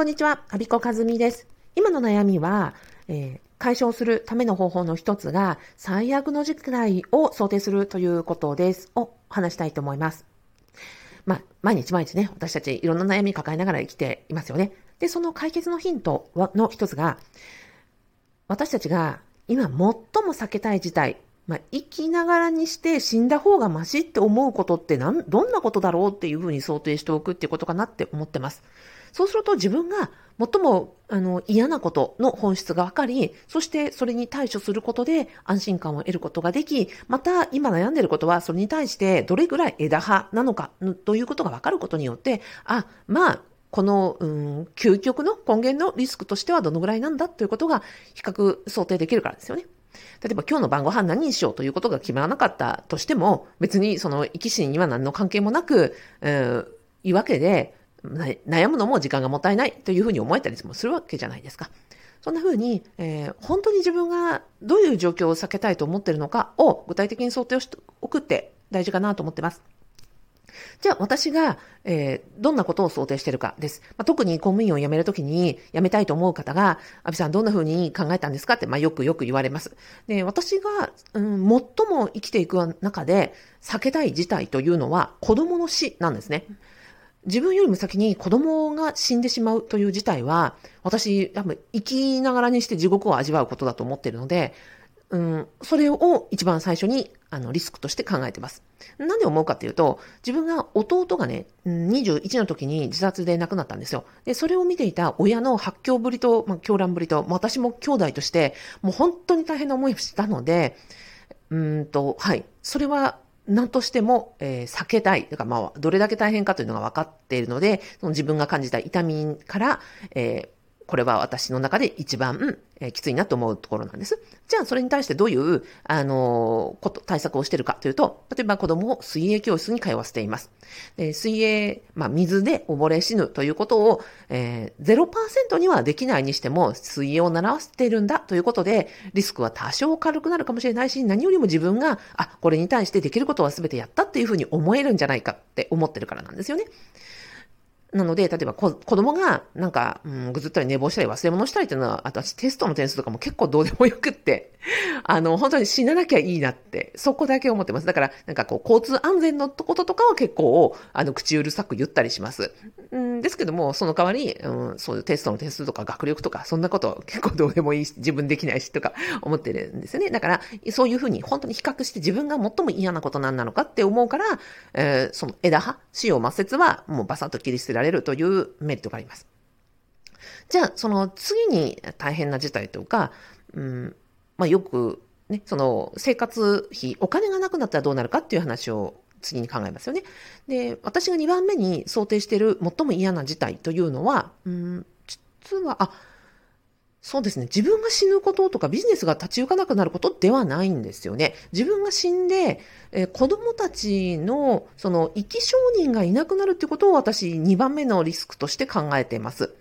こんにちは、アビコカズミです。今の悩みは、えー、解消するための方法の一つが、最悪の事態を想定するということです。を話したいと思います。まあ、毎日毎日ね、私たちいろんな悩み抱えながら生きていますよね。で、その解決のヒントの一つが、私たちが今最も避けたい事態、まあ、生きながらにして死んだ方がマシって思うことってなんどんなことだろうっていうふうに想定しておくっていうことかなって思ってます。そうすると自分が最もあの嫌なことの本質が分かり、そしてそれに対処することで安心感を得ることができ、また今悩んでいることはそれに対してどれぐらい枝葉なのかということが分かることによって、あ、まあ、この、うん、究極の根源のリスクとしてはどのぐらいなんだということが比較想定できるからですよね。例えば今日の晩ご飯何にしようということが決まらなかったとしても、別にその生き死には何の関係もなく、うん、いうわけで、悩むのも時間がもったいないというふうに思えたりもするわけじゃないですか。そんなふうに、えー、本当に自分がどういう状況を避けたいと思っているのかを具体的に想定をしておくって大事かなと思ってます。じゃあ私が、えー、どんなことを想定しているかです。まあ、特に公務員を辞めるときに辞めたいと思う方が、アビさんどんな風に考えたんですかって、まあ、よくよく言われます。で、私が、うん、最も生きていく中で避けたい事態というのは子供の死なんですね。自分よりも先に子供が死んでしまうという事態は、私、多分生きながらにして地獄を味わうことだと思っているので、うん、それを一番最初にあのリスクとして考えてます。なんで思うかっていうと、自分が弟がね、21の時に自殺で亡くなったんですよ。で、それを見ていた親の発狂ぶりと、まあ、狂乱ぶりと、私も兄弟として、もう本当に大変な思いをしたので、うんと、はい。それは何としても、えー、避けたい。だからまあ、どれだけ大変かというのが分かっているので、その自分が感じた痛みから、えー、これは私の中で一番、え、きついなと思うところなんです。じゃあ、それに対してどういう、あの、こと、対策をしてるかというと、例えば子供を水泳教室に通わせています。で水泳、まあ、水で溺れ死ぬということを、えー、0%にはできないにしても、水泳を習わせているんだということで、リスクは多少軽くなるかもしれないし、何よりも自分が、あ、これに対してできることは全てやったっていうふうに思えるんじゃないかって思ってるからなんですよね。なので、例えば子供がなんか、うん、ぐずったり寝坊したり忘れ物したりっていうのは、私テストの点数とかも結構どうでもよくって、あの、本当に死ななきゃいいなって、そこだけ思ってます。だから、なんかこう、交通安全のこととかは結構、あの、口うるさく言ったりします。うん、ですけども、その代わり、うん、そういうテストの点数とか学力とか、そんなこと結構どうでもいいし、自分できないしとか思ってるんですよね。だから、そういうふうに本当に比較して自分が最も嫌なことなんなのかって思うから、えー、その枝葉、死を抹殺はもうバサッと切り捨てられられるというメリットがあります。じゃあ、その次に大変な事態とか、うん、まあよくね、その生活費、お金がなくなったらどうなるかっていう話を次に考えますよね。で、私が2番目に想定している最も嫌な事態というのは、うん、実は、あ、そうですね。自分が死ぬこととかビジネスが立ち行かなくなることではないんですよね。自分が死んで、えー、子供たちの、その、生き証人がいなくなるってことを私2番目のリスクとして考えています。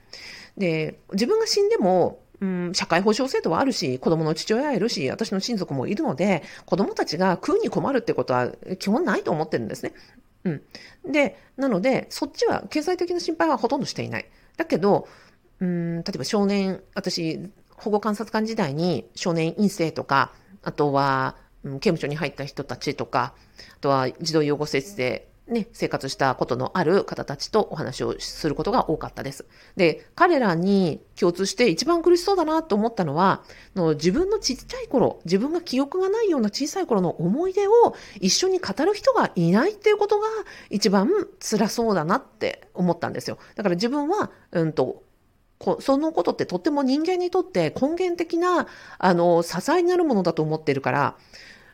で、自分が死んでも、うん、社会保障制度はあるし、子供の父親いるし、私の親族もいるので、子供たちが食うに困るってことは基本ないと思ってるんですね。うん。で、なので、そっちは経済的な心配はほとんどしていない。だけど、うん、例えば少年、私、保護観察官時代に少年院生とか、あとは、うん、刑務所に入った人たちとか、あとは児童養護施設でね、生活したことのある方たちとお話をすることが多かったです。で、彼らに共通して一番苦しそうだなと思ったのは、の自分のちっちゃい頃、自分が記憶がないような小さい頃の思い出を一緒に語る人がいないっていうことが一番辛そうだなって思ったんですよ。だから自分は、うんと、そのことってとっても人間にとって根源的な、あの、支えになるものだと思ってるから、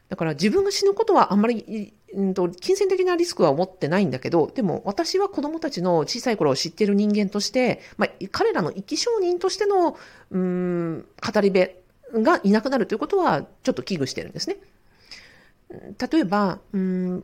だから自分が死ぬことはあんまり、んと、金銭的なリスクは思ってないんだけど、でも私は子供たちの小さい頃を知っている人間として、まあ、彼らの生き証人としての、うん、語り部がいなくなるということはちょっと危惧してるんですね。例えば、うん、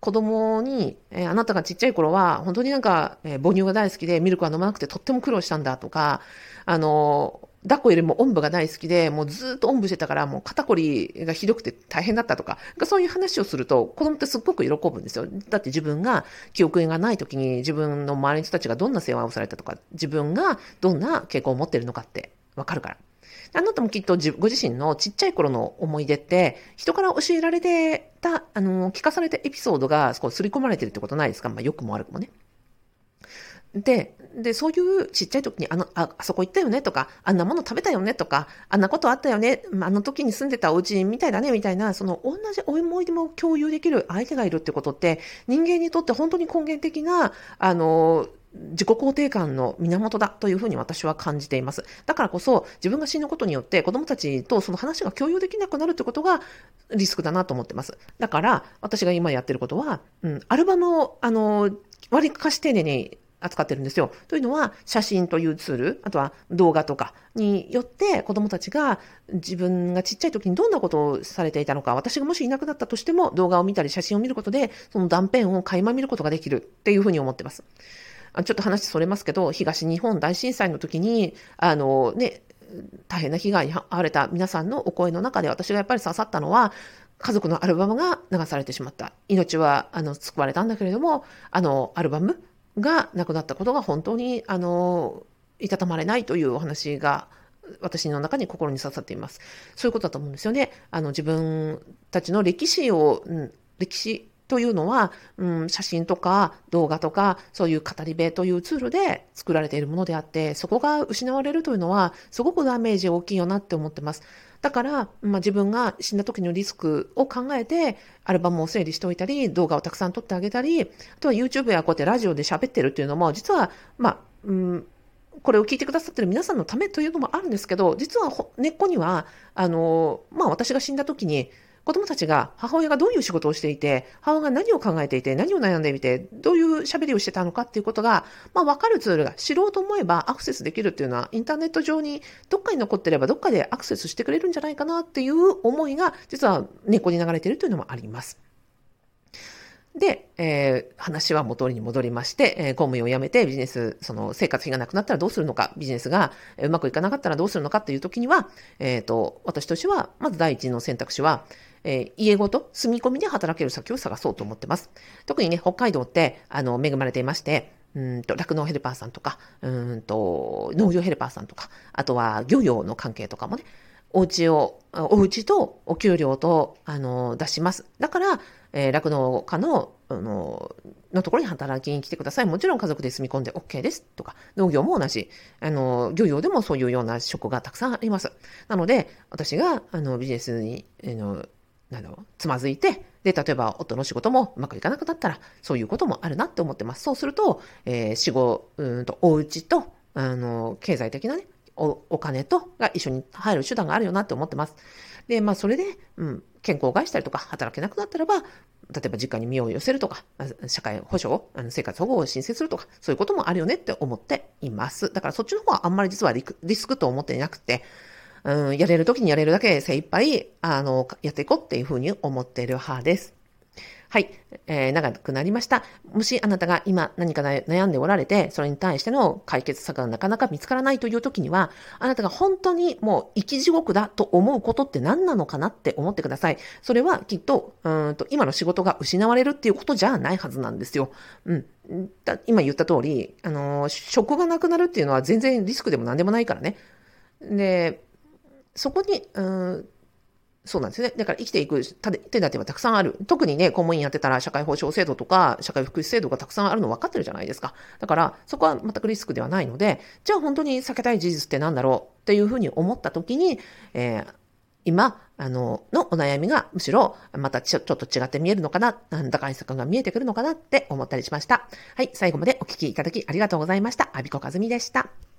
子供に、えー、あなたがちっちゃい頃は、本当になんか、えー、母乳が大好きでミルクは飲まなくてとっても苦労したんだとか、あの、抱っこよりもおんぶが大好きで、もうずっとおんぶしてたから、もう肩こりがひどくて大変だったとか、そういう話をすると、子供ってすっごく喜ぶんですよ。だって自分が記憶がない時に自分の周りの人たちがどんな世話をされたとか、自分がどんな傾向を持ってるのかってわかるから。あなたもきっとご自身のちっちゃい頃の思い出って、人から教えられてた、あの、聞かされたエピソードが、こう、刷り込まれてるってことないですか？まあ、良くも悪くもね。で、で、そういうちっちゃい時にあの、あ、あそこ行ったよね？とか、あんなもの食べたよね？とか、あんなことあったよね、あの時に住んでたお家みたいだね？みたいな、その同じ思い出も共有できる相手がいるってことって、人間にとって本当に根源的な、あの、自己肯定感の源だというふうに私は感じています。だからこそ自分が死ぬことによって子供たちとその話が共有できなくなるということがリスクだなと思ってます。だから私が今やってることは、うん、アルバムをあの割りかし丁寧に扱ってるんですよ。というのは、写真というツール、あとは動画とかによって子供たちが自分がちっちゃい時にどんなことをされていたのか、私がもしいなくなったとしても動画を見たり写真を見ることで、その断片を垣間見ることができるっていうふうに思ってます。ちょっと話それますけど、東日本大震災の時に、あのね、大変な被害に遭われた皆さんのお声の中で私がやっぱり刺さったのは、家族のアルバムが流されてしまった。命は、あの、救われたんだけれども、あの、アルバムが亡くなったことが本当に、あの、いたたまれないというお話が、私の中に心に刺さっています。そういうことだと思うんですよね。あの、自分たちの歴史を、うん、歴史というのは、うん、写真とか動画とか、そういう語り部というツールで作られているものであって、そこが失われるというのは、すごくダメージ大きいよなって思ってます。だから、まあ、自分が死んだ時のリスクを考えて、アルバムを整理しておいたり、動画をたくさん撮ってあげたり、あとは YouTube やこうやってラジオで喋ってるっていうのも、実は、まあ、うん、これを聞いてくださってる皆さんのためというのもあるんですけど、実は根っこには、あの、まあ私が死んだ時に、子供たちが母親がどういう仕事をしていて、母親が何を考えていて、何を悩んでみて、どういう喋りをしてたのかっていうことが、まあ分かるツールが知ろうと思えばアクセスできるっていうのは、インターネット上にどっかに残ってればどっかでアクセスしてくれるんじゃないかなっていう思いが、実は根っこに流れてるというのもあります。で、えー、話は元に戻りまして、えー、公務員を辞めてビジネス、その生活費がなくなったらどうするのか、ビジネスがうまくいかなかったらどうするのかっていう時には、えっ、ー、と、私としては、まず第一の選択肢は、えー、家ごと住み込みで働ける先を探そうと思ってます。特にね、北海道って、あの、恵まれていまして、うんと、酪農ヘルパーさんとか、うんと、農業ヘルパーさんとか、あとは漁業の関係とかもね、お家を、お家とお給料と、あの、出します。だから、えー、農家の、あの、のところに働きに来てください。もちろん家族で住み込んで OK です。とか、農業も同じ。あの、漁業でもそういうような職がたくさんあります。なので、私が、あの、ビジネスに、あの、あの、つまずいて、で、例えば夫の仕事もうまくいかなくなったら、そういうこともあるなって思ってます。そうすると、えー、仕事、うんと、お家と、あの、経済的なね、お、お金と、が一緒に入る手段があるよなって思ってます。で、まあ、それで、うん、健康を害したりとか、働けなくなったらば、例えば実家に身を寄せるとか、社会保障、あの生活保護を申請するとか、そういうこともあるよねって思っています。だからそっちの方はあんまり実はリスクと思っていなくて、うん、やれる時にやれるだけ精一杯、あの、やっていこうっていうふうに思っている派です。はい、えー、長くなりました。もしあなたが今何か悩んでおられて、それに対しての解決策がなかなか見つからないという時には、あなたが本当にもう生き地獄だと思うことって何なのかなって思ってください。それはきっと、うんと今の仕事が失われるっていうことじゃないはずなんですよ。うん。今言った通り、あのー、職がなくなるっていうのは全然リスクでも何でもないからね。で、そこに、うん、そうなんですね。だから生きていく手立てはたくさんある。特にね、公務員やってたら社会保障制度とか社会福祉制度がたくさんあるの分かってるじゃないですか。だからそこは全くリスクではないので、じゃあ本当に避けたい事実って何だろうっていうふうに思った時に、えー、今、あの、のお悩みがむしろまたちょちょっと違って見えるのかな、なんだか対策が見えてくるのかなって思ったりしました。はい、最後までお聞きいただきありがとうございました。アビコカズミでした。